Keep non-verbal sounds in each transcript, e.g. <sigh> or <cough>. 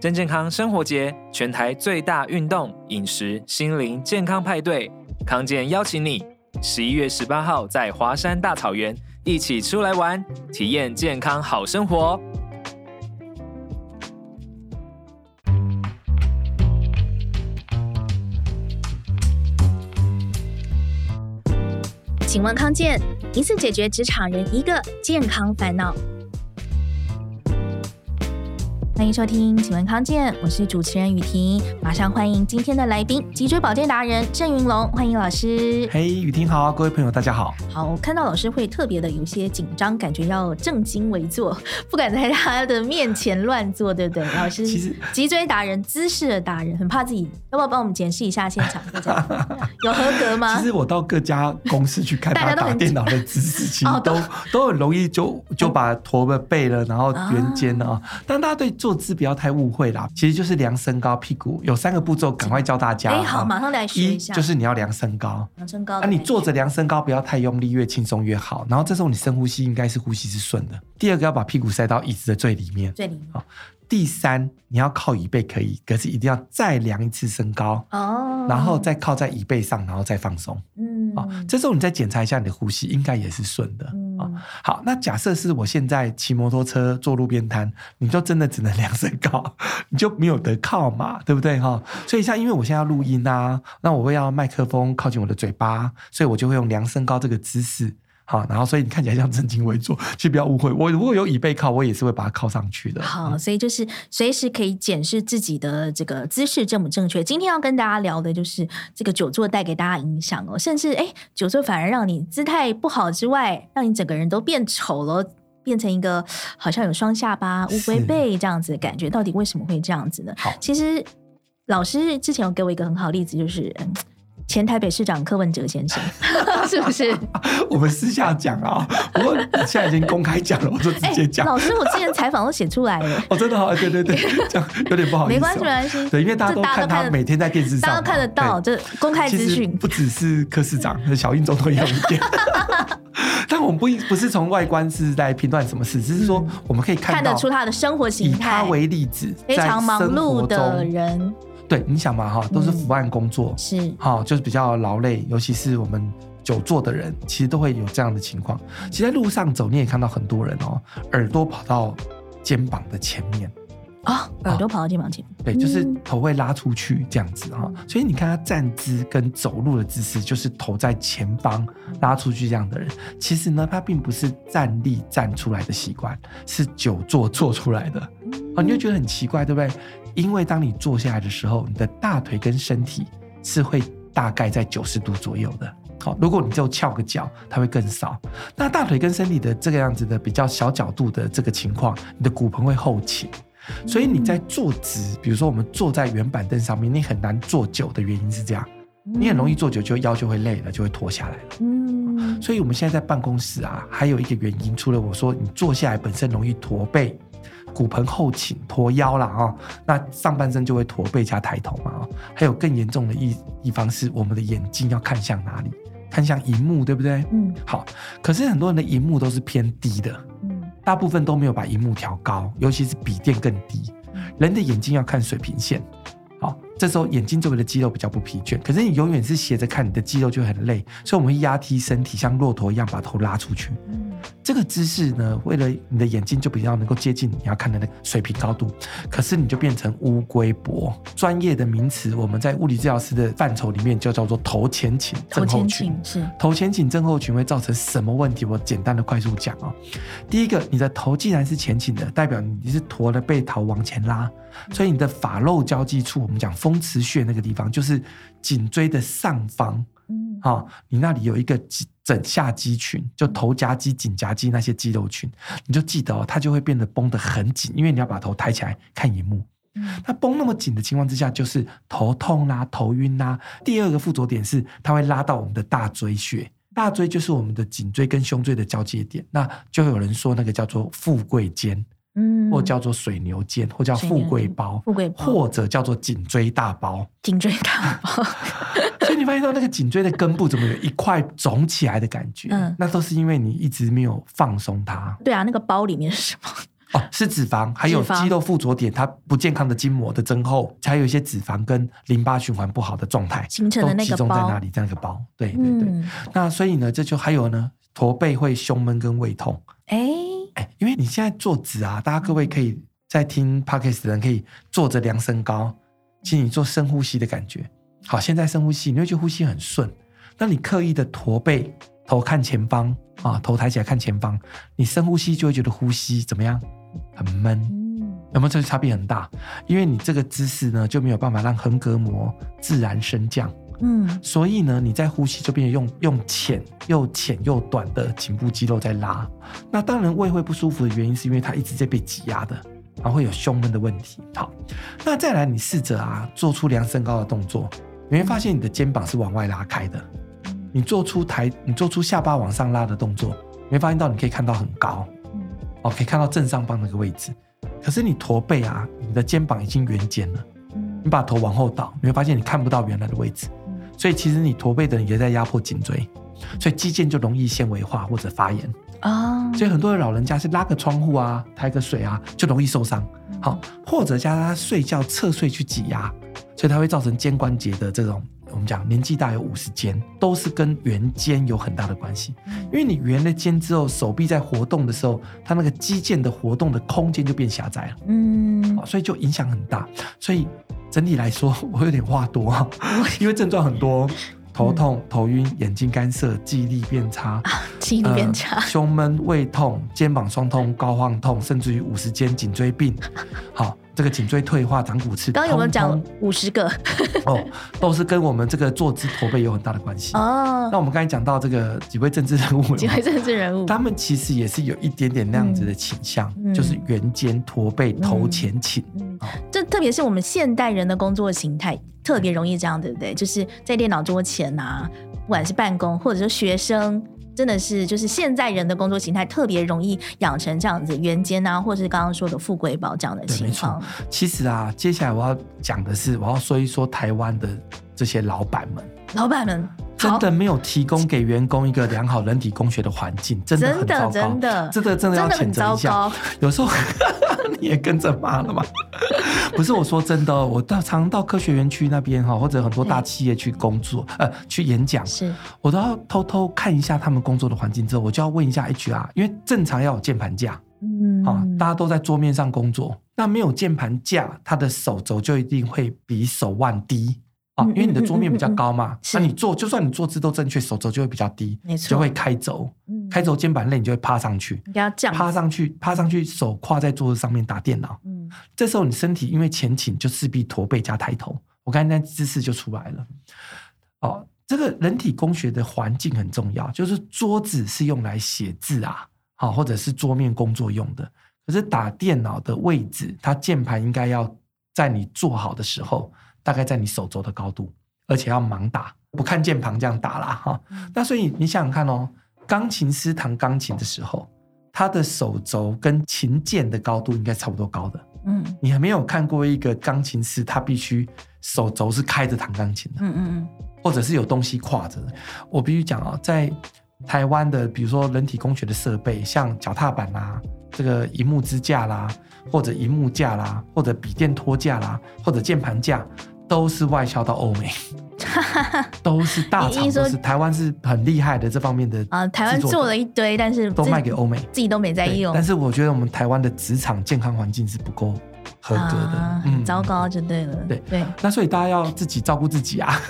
真健康生活节，全台最大运动、饮食、心灵健康派对，康健邀请你，十一月十八号在华山大草原一起出来玩，体验健康好生活。请问康健，一次解决职场人一个健康烦恼。欢迎收听《请问康健》，我是主持人雨婷，马上欢迎今天的来宾——脊椎保健达人郑云龙，欢迎老师。嘿，雨婷好，各位朋友大家好。好，我看到老师会特别的有些紧张，感觉要正襟危坐，不敢在他的面前乱坐，对不对？老师，其实脊椎达人、姿势的达人，很怕自己，要不要帮我们检视一下现场？<laughs> 有合格吗？其实我到各家公司去看他打电脑的姿势，其实都、哦、都，都很容易就就把驼了背了，然后圆肩了啊。但大家对坐姿不要太误会啦，其实就是量身高，屁股有三个步骤，赶快教大家。哎，好，马上来学一下。一就是你要量身高，量身高。那、啊、你坐着量身高，不要太用力，越轻松越好。然后这时候你深呼吸，应该是呼吸是顺的。第二个要把屁股塞到椅子的最里面，最里面。好。第三，你要靠椅背可以，可是一定要再量一次身高哦，然后再靠在椅背上，然后再放松。嗯，啊，这时候你再检查一下你的呼吸，应该也是顺的。嗯，好，那假设是我现在骑摩托车坐路边摊，你就真的只能量身高，<laughs> 你就没有得靠嘛，对不对哈？所以像因为我现在要录音啊，那我会要麦克风靠近我的嘴巴，所以我就会用量身高这个姿势。好，然后所以你看起来像正襟危坐，其实不要误会。我如果有椅背靠，我也是会把它靠上去的。好，所以就是随时可以检视自己的这个姿势正不正确。今天要跟大家聊的就是这个久坐带给大家影响哦，甚至哎，久坐反而让你姿态不好之外，让你整个人都变丑了，变成一个好像有双下巴、乌龟背这样子的感觉。到底为什么会这样子呢？好，其实老师之前有给我一个很好的例子，就是嗯。前台北市长柯文哲先生，<laughs> 是不是？<laughs> 我们私下讲啊，不过现在已经公开讲了，我就直接讲、欸。老师，我之前采访都写出来了。<laughs> 哦，真的好，对对对，这样有点不好意思、喔。没关系，没关系。对，因为大家都看他每天在电视上，大家都看得到，这公开资讯。不只是柯市长，小英总统也有一点。但我们不不是从外观是在评断什么事，只是说我们可以看看得出他的生活形态。以他为例子，非常忙碌的人。对，你想嘛，哈，都是伏案工作，嗯、是，哈，就是比较劳累，尤其是我们久坐的人，其实都会有这样的情况。其实在路上走，你也看到很多人哦，耳朵跑到肩膀的前面啊、哦，耳朵跑到肩膀前面，对，就是头会拉出去这样子哈、嗯。所以你看他站姿跟走路的姿势，就是头在前方拉出去这样的人，其实呢，他并不是站立站出来的习惯，是久坐坐出来的。哦，你就觉得很奇怪，对不对？因为当你坐下来的时候，你的大腿跟身体是会大概在九十度左右的。好，如果你就翘个脚，它会更少。那大腿跟身体的这个样子的比较小角度的这个情况，你的骨盆会后倾，所以你在坐直，比如说我们坐在圆板凳上面，你很难坐久的原因是这样，你很容易坐久就腰就会累了，就会脱下来了。嗯，所以我们现在在办公室啊，还有一个原因，除了我说你坐下来本身容易驼背。骨盆后倾、驼腰了啊，那上半身就会驼背加抬头嘛啊。还有更严重的一一方是，我们的眼睛要看向哪里？看向荧幕，对不对？嗯。好，可是很多人的荧幕都是偏低的，嗯，大部分都没有把荧幕调高，尤其是笔电更低。人的眼睛要看水平线，好，这时候眼睛周围的肌肉比较不疲倦，可是你永远是斜着看，你的肌肉就很累，所以我们会压低身体，像骆驼一样把头拉出去。这个姿势呢，为了你的眼睛就比较能够接近你要看的那个水平高度，可是你就变成乌龟脖。专业的名词，我们在物理治疗师的范畴里面就叫做头前倾症候群。是头前倾症候群会造成什么问题？我简单的快速讲哦。第一个，你的头既然是前倾的，代表你是驼了背头往前拉，所以你的发肉交际处，我们讲风池穴那个地方，就是颈椎的上方。嗯，好，你那里有一个枕下肌群，就头夹肌、颈夹肌那些肌肉群，你就记得哦，它就会变得绷得很紧，因为你要把头抬起来看荧幕。嗯，它绷那么紧的情况之下，就是头痛啦、头晕啦。第二个附着点是，它会拉到我们的大椎穴，大椎就是我们的颈椎跟胸椎的交接点，那就有人说那个叫做富贵肩。嗯，或叫做水牛肩，或叫富贵包，富贵包，或者叫做颈椎大包，颈椎大包。<laughs> 所以你发现到那个颈椎的根部怎么有一块肿起来的感觉？嗯，那都是因为你一直没有放松它。对啊，那个包里面是什么？哦，是脂肪，还有肌肉附着点，它不健康的筋膜的增厚，还有一些脂肪跟淋巴循环不好的状态形成的那个包，集中在那里，这样一个包。对对对。嗯、那所以呢，这就还有呢，驼背会胸闷跟胃痛。哎哎、欸，因为你现在坐直啊，大家各位可以在听 Podcast 的人可以坐着量身高，请你做深呼吸的感觉。好，现在深呼吸，你会觉得呼吸很顺。那你刻意的驼背，头看前方啊，头抬起来看前方，你深呼吸就会觉得呼吸怎么样？很闷，有没有这个差别很大？因为你这个姿势呢，就没有办法让横膈膜自然升降。嗯，所以呢，你在呼吸就变成用用浅又浅又短的颈部肌肉在拉。那当然胃会不舒服的原因，是因为它一直在被挤压的，然后会有胸闷的问题。好，那再来，你试着啊，做出量身高的动作，你会发现你的肩膀是往外拉开的。你做出抬，你做出下巴往上拉的动作，你会发现到你可以看到很高。哦，可以看到正上方那个位置，可是你驼背啊，你的肩膀已经圆肩了。你把头往后倒，你会发现你看不到原来的位置。所以其实你驼背的人也在压迫颈椎，所以肌腱就容易纤维化或者发炎啊。所以很多的老人家是拉个窗户啊，抬个水啊，就容易受伤。好，或者加他睡觉侧睡去挤压，所以它会造成肩关节的这种。我们讲年纪大有五十肩，都是跟圆肩有很大的关系。因为你圆了肩之后，手臂在活动的时候，它那个肌腱的活动的空间就变狭窄了。嗯，所以就影响很大。所以整体来说，我有点话多啊，因为症状很多：头痛、头晕、眼睛干涩、记忆力变差、记忆力变差、胸闷、胃痛、肩膀酸痛、高晃痛，甚至于五十肩颈椎病。<laughs> 好。这个颈椎退化、长骨刺，刚刚有没有讲五十个？哦，都是跟我们这个坐姿驼背有很大的关系。哦，那我们刚才讲到这个几位政治人物，几位政治人物，他们其实也是有一点点那样子的倾向，嗯、就是圆肩、驼背、头前倾。嗯，这特别是我们现代人的工作形态，特别容易这样，对不对？就是在电脑桌前啊，不管是办公或者是学生。真的是，就是现在人的工作形态特别容易养成这样子圆肩啊，或者是刚刚说的富贵包这样的情况。其实啊，接下来我要讲的是，我要说一说台湾的这些老板们，老板们真的没有提供给员工一个良好人体工学的环境，真的很糟糕，真的，真的，真的要谴责一下。有时候 <laughs> 你也跟着骂了嘛？<laughs> 不是我说真的，我到常到科学园区那边哈，或者很多大企业去工作，呃，去演讲，是。我都要偷偷看一下他们工作的环境之后，我就要问一下 HR，因为正常要有键盘架，嗯，啊，大家都在桌面上工作，那没有键盘架，他的手肘就一定会比手腕低。啊，因为你的桌面比较高嘛，那你坐，就算你坐姿都正确，手肘就会比较低，没错，就会开轴，开肘肩膀累，你就会趴上去，趴上去，趴上去，手跨在桌子上面打电脑，嗯，这时候你身体因为前倾，就势必驼背加抬头，我刚才那姿势就出来了。哦，这个人体工学的环境很重要，就是桌子是用来写字啊，好，或者是桌面工作用的，可是打电脑的位置，它键盘应该要在你坐好的时候。大概在你手肘的高度，而且要盲打，不看键盘这样打啦哈。那所以你想想看哦，钢琴师弹钢琴的时候，他的手肘跟琴键的高度应该差不多高的。嗯，你还没有看过一个钢琴师，他必须手肘是开着弹钢琴的。嗯嗯嗯，或者是有东西挎着的。我必须讲啊，在台湾的，比如说人体工学的设备，像脚踏板啦，这个荧幕支架啦，或者荧幕架啦，或者笔电托架啦，或者键盘架。都是外销到欧美，<laughs> 都是大厂，都是台湾是很厉害的这方面的啊。台湾做了一堆，但是都卖给欧美，自己都没在用。但是我觉得我们台湾的职场健康环境是不够合格的，啊、很糟糕就对了。对、嗯、对，那所以大家要自己照顾自己啊。<laughs>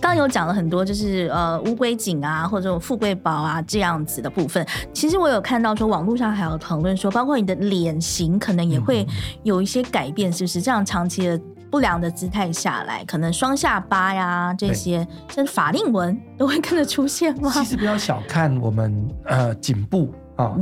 刚刚有讲了很多，就是呃乌龟颈啊，或者富贵包啊这样子的部分。其实我有看到说，网络上还有讨论说，包括你的脸型可能也会有一些改变，是不是？这样长期的不良的姿态下来，可能双下巴呀这些，甚至法令纹都会跟着出现吗？其实不要小看我们呃颈部。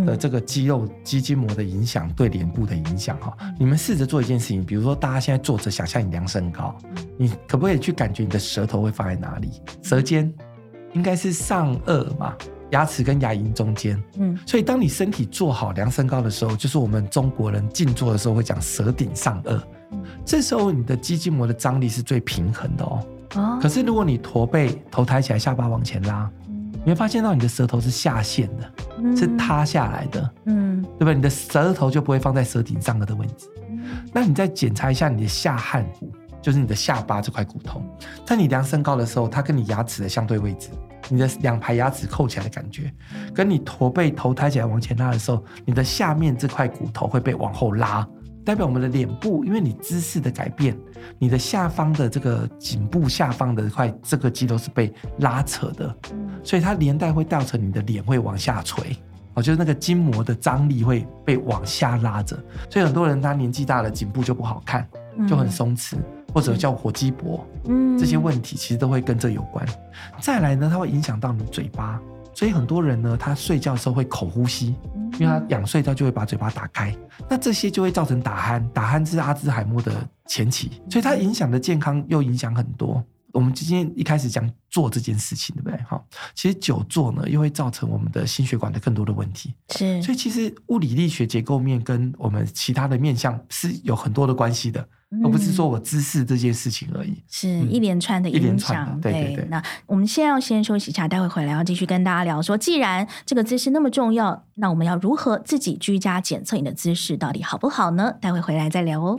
的这个肌肉肌筋膜的影响对脸部的影响哈，你们试着做一件事情，比如说大家现在坐着，想象你量身高，你可不可以去感觉你的舌头会放在哪里？舌尖应该是上颚嘛，牙齿跟牙龈中间。嗯，所以当你身体做好量身高的时候，就是我们中国人静坐的时候会讲舌顶上颚，这时候你的肌筋膜的张力是最平衡的哦哦。可是如果你驼背，头抬起来，下巴往前拉。你会发现到你的舌头是下陷的，嗯、是塌下来的，嗯，对吧？你的舌头就不会放在舌顶上的位置。嗯、那你再检查一下你的下颌骨，就是你的下巴这块骨头，在你量身高的时候，它跟你牙齿的相对位置，你的两排牙齿扣起来的感觉，跟你驼背头抬起来往前拉的时候，你的下面这块骨头会被往后拉。代表我们的脸部，因为你姿势的改变，你的下方的这个颈部下方的块这个肌肉是被拉扯的，所以它连带会造成你的脸会往下垂，哦，就是那个筋膜的张力会被往下拉着，所以很多人他年纪大了，颈部就不好看，就很松弛，或者叫火鸡脖，这些问题其实都会跟这有关。再来呢，它会影响到你嘴巴。所以很多人呢，他睡觉的时候会口呼吸，因为他仰睡觉就会把嘴巴打开，那这些就会造成打鼾，打鼾是阿兹海默的前期，所以它影响的健康又影响很多。我们今天一开始讲做这件事情，对不对？好，其实久坐呢，又会造成我们的心血管的更多的问题。是，所以其实物理力学结构面跟我们其他的面向是有很多的关系的。而不是说我姿势这件事情而已，是一连串的影响。对对对。那我们先要先休息一下，待会回来要继续跟大家聊说，既然这个姿势那么重要，那我们要如何自己居家检测你的姿势到底好不好呢？待会回来再聊哦。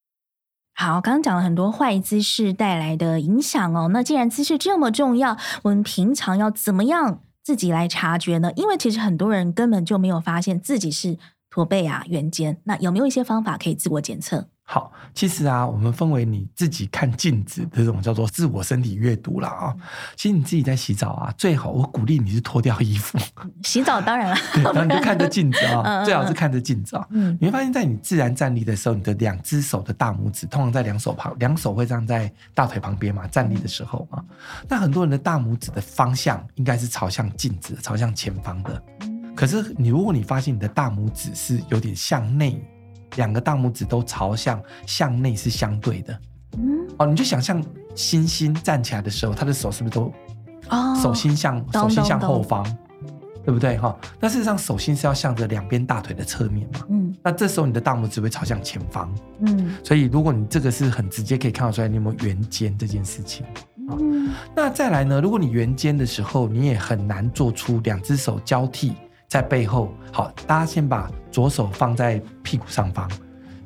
好，刚刚讲了很多坏姿势带来的影响哦。那既然姿势这么重要，我们平常要怎么样自己来察觉呢？因为其实很多人根本就没有发现自己是驼背啊、圆肩。那有没有一些方法可以自我检测？好，其实啊，我们分为你自己看镜子的这种叫做自我身体阅读了啊。其实你自己在洗澡啊，最好我鼓励你是脱掉衣服。洗澡当然了，<laughs> 对，然后你就看着镜子啊，<laughs> 最好是看着镜子啊。嗯，你会发现在你自然站立的时候，你的两只手的大拇指通常在两手旁，两手会站在大腿旁边嘛，站立的时候嘛。那很多人的大拇指的方向应该是朝向镜子，朝向前方的。可是你如果你发现你的大拇指是有点向内。两个大拇指都朝向向内是相对的，嗯，哦，你就想象星星站起来的时候，他的手是不是都，哦，手心向手心向后方，对不对？哈？那事实上手心是要向着两边大腿的侧面嘛，嗯，那这时候你的大拇指会朝向前方，嗯，所以如果你这个是很直接可以看得出来，你有没有圆肩这件事情，嗯，那再来呢，如果你圆肩的时候，你也很难做出两只手交替。在背后，好，大家先把左手放在屁股上方，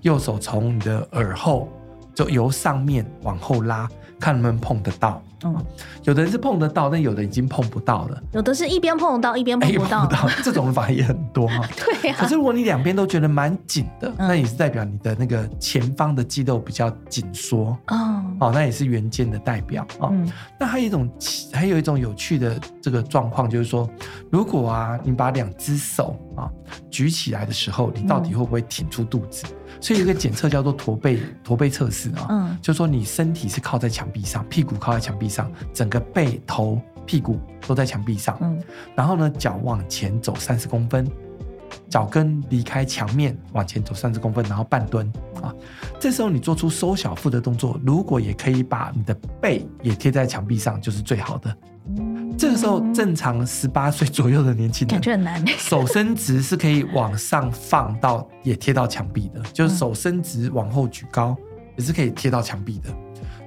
右手从你的耳后，就由上面往后拉，看能不能碰得到。嗯，有的人是碰得到，但有的已经碰不到了。有的是一边碰得到，一边碰不到。碰不到，这种法也很多哈。<laughs> 对呀、啊。可是如果你两边都觉得蛮紧的，嗯、那也是代表你的那个前方的肌肉比较紧缩。哦。哦，那也是圆肩的代表啊。哦嗯、那还有一种，还有一种有趣的这个状况，就是说，如果啊，你把两只手啊举起来的时候，你到底会不会挺出肚子？嗯所以有一个检测叫做驼背驼背测试啊，嗯，就是说你身体是靠在墙壁上，屁股靠在墙壁上，整个背头屁股都在墙壁上，嗯，然后呢，脚往前走三十公分，脚跟离开墙面往前走三十公分，然后半蹲啊，这时候你做出收小腹的动作，如果也可以把你的背也贴在墙壁上，就是最好的。这个时候，正常十八岁左右的年轻人，感觉很难。<laughs> 手伸直是可以往上放到，也贴到墙壁的，就是手伸直往后举高，也是可以贴到墙壁的。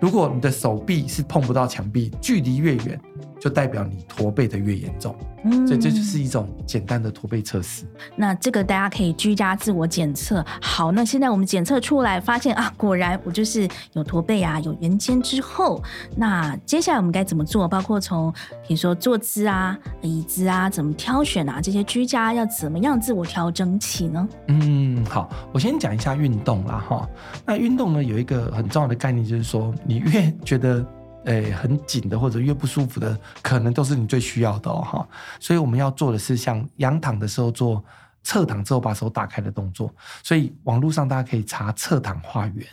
如果你的手臂是碰不到墙壁，距离越远，就代表你驼背的越严重。嗯，所以这就是一种简单的驼背测试。那这个大家可以居家自我检测。好，那现在我们检测出来，发现啊，果然我就是有驼背啊，有圆肩之后，那接下来我们该怎么做？包括从比如说坐姿啊、椅子啊，怎么挑选啊，这些居家要怎么样自我调整起呢？嗯，好，我先讲一下运动啦哈。那运动呢，有一个很重要的概念，就是说。你越觉得诶很紧的，或者越不舒服的，可能都是你最需要的哦哈。所以我们要做的是像仰躺的时候做侧躺之后把手打开的动作。所以网络上大家可以查侧躺画圆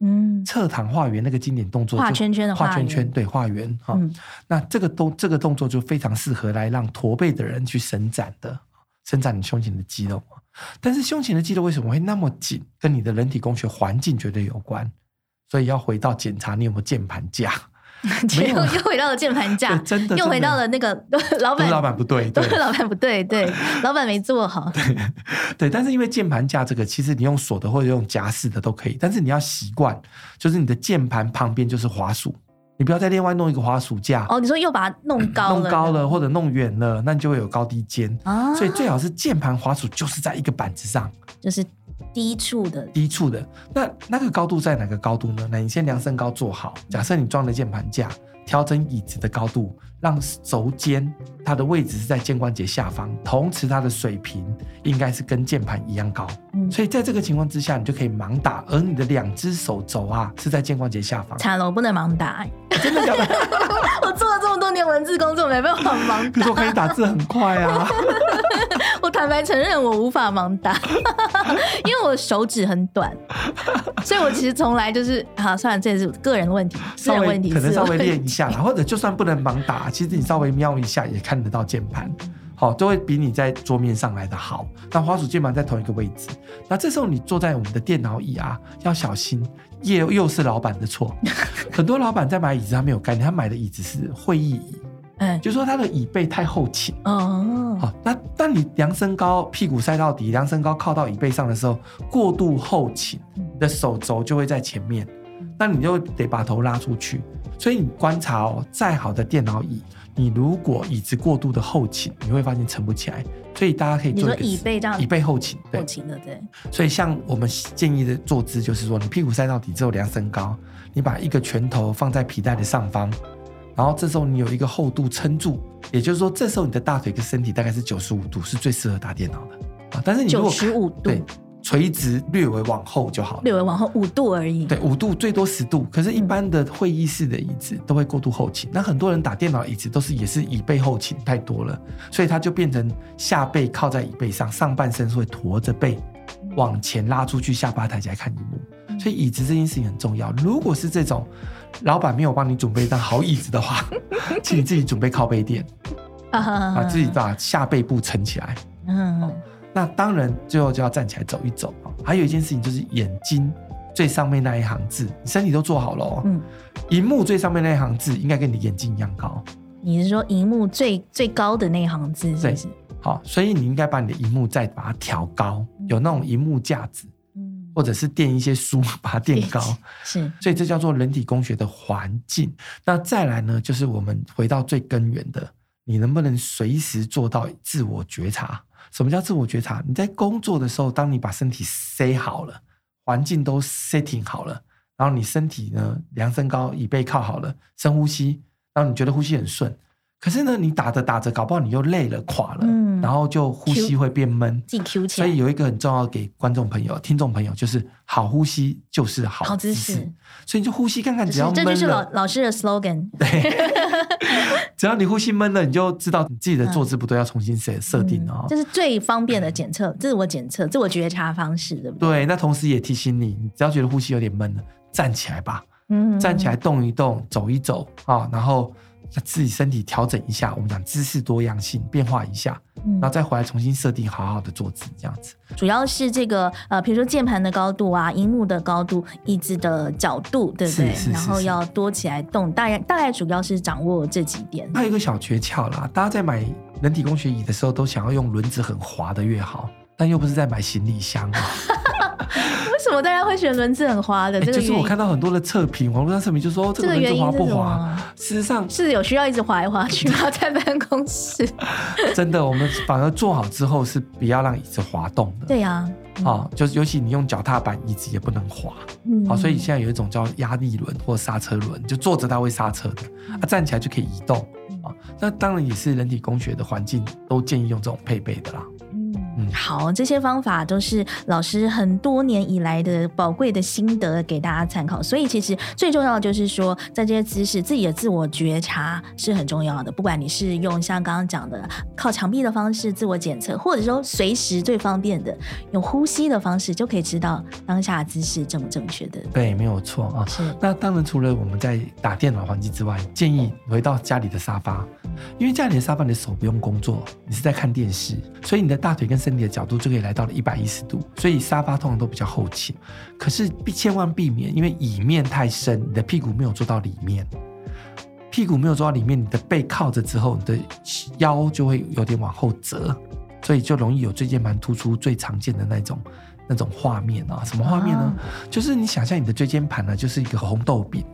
嗯，侧躺画圆那个经典动作，画圈圈的画圈圈，对，画圆哈。嗯、那这个动这个动作就非常适合来让驼背的人去伸展的，伸展你胸前的肌肉。但是胸前的肌肉为什么会那么紧？跟你的人体工学环境绝对有关。所以要回到检查你有没有键盘架。<laughs> 没有，<laughs> 又回到了键盘架，<laughs> 真的，又回到了那个老板，老板不对，对，老板不对，对，老板没做好，对，对。但是因为键盘架这个，其实你用锁的或者用夹式的都可以，但是你要习惯，就是你的键盘旁边就是滑鼠，你不要再另外弄一个滑鼠架。哦，你说又把它弄高了，弄高了或者弄远了，那你就会有高低肩啊。所以最好是键盘滑鼠就是在一个板子上，就是。低处的，低处的，那那个高度在哪个高度呢？那你先量身高做好。假设你装了键盘架，调整椅子的高度，让轴尖它的位置是在肩关节下方，同时它的水平应该是跟键盘一样高。嗯，所以在这个情况之下，你就可以盲打，而你的两只手肘啊是在肩关节下方。惨了，我不能盲打。真的假的？<laughs> 我做了这么多年文字工作，没办法盲打。可是我可以打字很快啊。<laughs> 我坦白承认，我无法盲打，<laughs> 因为我手指很短，所以我其实从来就是……好，算了，这也是个人问题，个人问题，可能稍微练一下，或者就算不能盲打，<laughs> 其实你稍微瞄一下也看得到键盘，好，都会比你在桌面上来的好。那滑鼠键盘在同一个位置，那这时候你坐在我们的电脑椅啊，要小心，又又是老板的错。<laughs> 很多老板在买椅子，他没有概念，他买的椅子是会议椅。嗯，就说他的椅背太后倾哦，好，那当你量身高，屁股塞到底，量身高靠到椅背上的时候，过度后倾，你的手肘就会在前面，那你就得把头拉出去。所以你观察哦，再好的电脑椅，你如果椅子过度的后倾，你会发现撑不起来。所以大家可以做一个椅背这样，椅背后倾，后倾的对。所以像我们建议的坐姿，就是说你屁股塞到底之后量身高，你把一个拳头放在皮带的上方。然后这时候你有一个厚度撑住，也就是说，这时候你的大腿跟身体大概是九十五度，是最适合打电脑的啊。但是你如果九十五度，对，垂直略微往后就好了，略微往后五度而已。对，五度最多十度。可是，一般的会议室的椅子都会过度后倾。嗯、那很多人打电脑椅子都是也是椅背后倾太多了，所以它就变成下背靠在椅背上，上半身是会驼着背往前拉出去，下巴抬起来看萤幕。所以椅子这件事情很重要。如果是这种老板没有帮你准备一张好椅子的话，<laughs> 请你自己准备靠背垫，把自己把下背部撑起来。嗯，那当然最后就要站起来走一走。还有一件事情就是眼睛最上面那一行字，你身体都做好了哦。嗯，荧幕最上面那一行字应该跟你的眼睛一样高。你是说荧幕最最高的那一行字是不是？对，好，所以你应该把你的荧幕再把它调高，有那种荧幕架子。或者是垫一些书，把它垫高，<laughs> 是，所以这叫做人体工学的环境。那再来呢，就是我们回到最根源的，你能不能随时做到自我觉察？什么叫自我觉察？你在工作的时候，当你把身体塞好了，环境都 setting 好了，然后你身体呢量身高，椅背靠好了，深呼吸，然后你觉得呼吸很顺。可是呢，你打着打着，搞不好你又累了、垮了，嗯、然后就呼吸会变闷。自己 Q 起来。所以有一个很重要给观众朋友、听众朋友，就是好呼吸就是好姿势。所以你就呼吸看看，只要闷了，这就是老老师的 slogan。对，<laughs> 只要你呼吸闷了，你就知道你自己的坐姿不对，要重新设设定哦。这是最方便的检测，自我检测、自我觉察方式，对不对？对，那同时也提醒你，你只要觉得呼吸有点闷了，站起来吧。嗯，站起来动一动，走一走啊，然后。自己身体调整一下，我们讲姿势多样性变化一下，嗯、然后再回来重新设定好好的坐姿，这样子。主要是这个呃，比如说键盘的高度啊，荧幕的高度，椅子的角度，对不对？然后要多起来动，大概大概主要是掌握这几点。还有一个小诀窍啦，大家在买人体工学椅的时候，都想要用轮子很滑的越好，但又不是在买行李箱啊。<laughs> 为什么大家会选轮子很滑的？这个就是我看到很多的测评，网络上测评就说这个轮子滑不滑？事实上是有需要一直滑来滑去吗？在办公室？<laughs> 真的，我们反而坐好之后是不要让椅子滑动的。对呀，啊，就是尤其你用脚踏板，椅子也不能滑。嗯，好，所以现在有一种叫压力轮或刹车轮，就坐着它会刹车的，啊，站起来就可以移动。啊，那当然也是人体工学的环境都建议用这种配备的啦。嗯，好，这些方法都是老师很多年以来的宝贵的心得，给大家参考。所以其实最重要的就是说，在这些姿势，自己的自我觉察是很重要的。不管你是用像刚刚讲的靠墙壁的方式自我检测，或者说随时最方便的用呼吸的方式，就可以知道当下姿势正不正确的。对，没有错啊。是。那当然，除了我们在打电脑环境之外，建议回到家里的沙发，因为家里的沙发，你的手不用工作，你是在看电视，所以你的大腿跟身体的角度就可以来到了一百一十度。所以沙发通常都比较后倾，可是千万避免，因为椅面太深，你的屁股没有坐到里面，屁股没有坐到里面，你的背靠着之后，你的腰就会有点往后折，所以就容易有椎间盘突出最常见的那种那种画面啊。什么画面呢？啊、就是你想象你的椎间盘呢，就是一个红豆饼。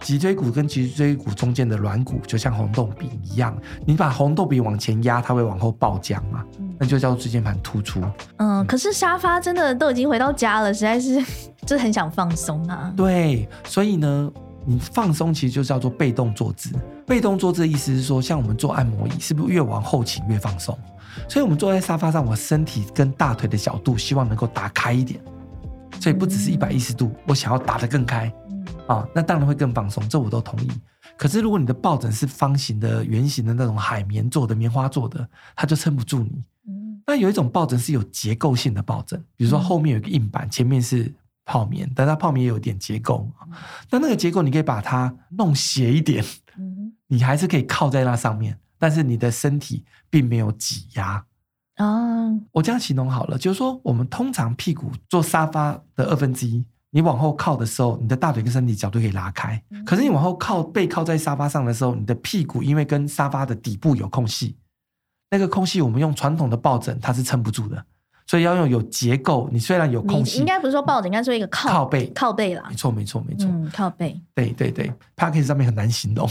脊椎骨跟脊椎骨中间的软骨就像红豆饼一样，你把红豆饼往前压，它会往后爆浆嘛，那就叫做椎间盘突出。嗯，可是沙发真的都已经回到家了，实在是 <laughs> 就很想放松啊。对，所以呢，你放松其实就叫做被动坐姿。被动坐姿的意思是说，像我们坐按摩椅，是不是越往后倾越放松？所以我们坐在沙发上，我身体跟大腿的角度希望能够打开一点，所以不只是一百一十度，我想要打得更开。啊，那当然会更放松，这我都同意。可是如果你的抱枕是方形的、圆形的那种海绵做的、棉花做的，它就撑不住你。嗯。那有一种抱枕是有结构性的抱枕，比如说后面有一个硬板，前面是泡棉，但它泡棉也有点结构。那那个结构你可以把它弄斜一点，你还是可以靠在那上面，但是你的身体并没有挤压。啊，我这样形容好了，就是说我们通常屁股坐沙发的二分之一。你往后靠的时候，你的大腿跟身体角度可以拉开。可是你往后靠，背靠在沙发上的时候，你的屁股因为跟沙发的底部有空隙，那个空隙我们用传统的抱枕它是撑不住的，所以要用有结构。你虽然有空隙，应该不是说抱枕，应该说一个靠靠背靠背啦。没错，没错，没错。嗯，靠背。对对对，Podcast 上面很难形容，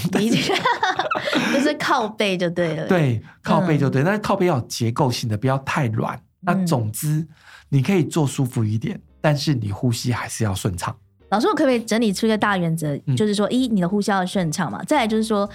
就是靠背就对了。<laughs> 对，靠背就对。那、嗯、靠背要有结构性的，不要太软。那总之，你可以坐舒服一点。但是你呼吸还是要顺畅。老师，我可不可以整理出一个大原则？嗯、就是说，一，你的呼吸要顺畅嘛。再来就是说，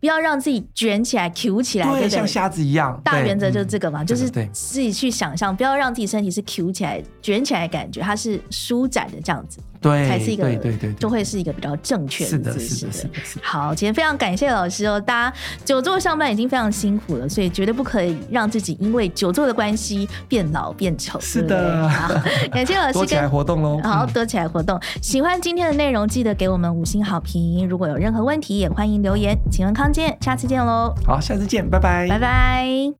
不要让自己卷起来、Q 起来，对，对对，像瞎子一样。大原则就是这个嘛，嗯、就是自己去想象，不要让自己身体是 Q 起来、卷起来的感觉，它是舒展的这样子。对，才是一个，对对对，就会是一个比较正确的姿势。是的，是的，是的。好，今天非常感谢老师哦，大家久坐上班已经非常辛苦了，所以绝对不可以让自己因为久坐的关系变老变丑。是的，好，感谢老师。多起来活动喽！好，多起来活动。喜欢今天的内容，记得给我们五星好评。如果有任何问题，也欢迎留言。请问康健，下次见喽！好，下次见，拜拜，拜拜。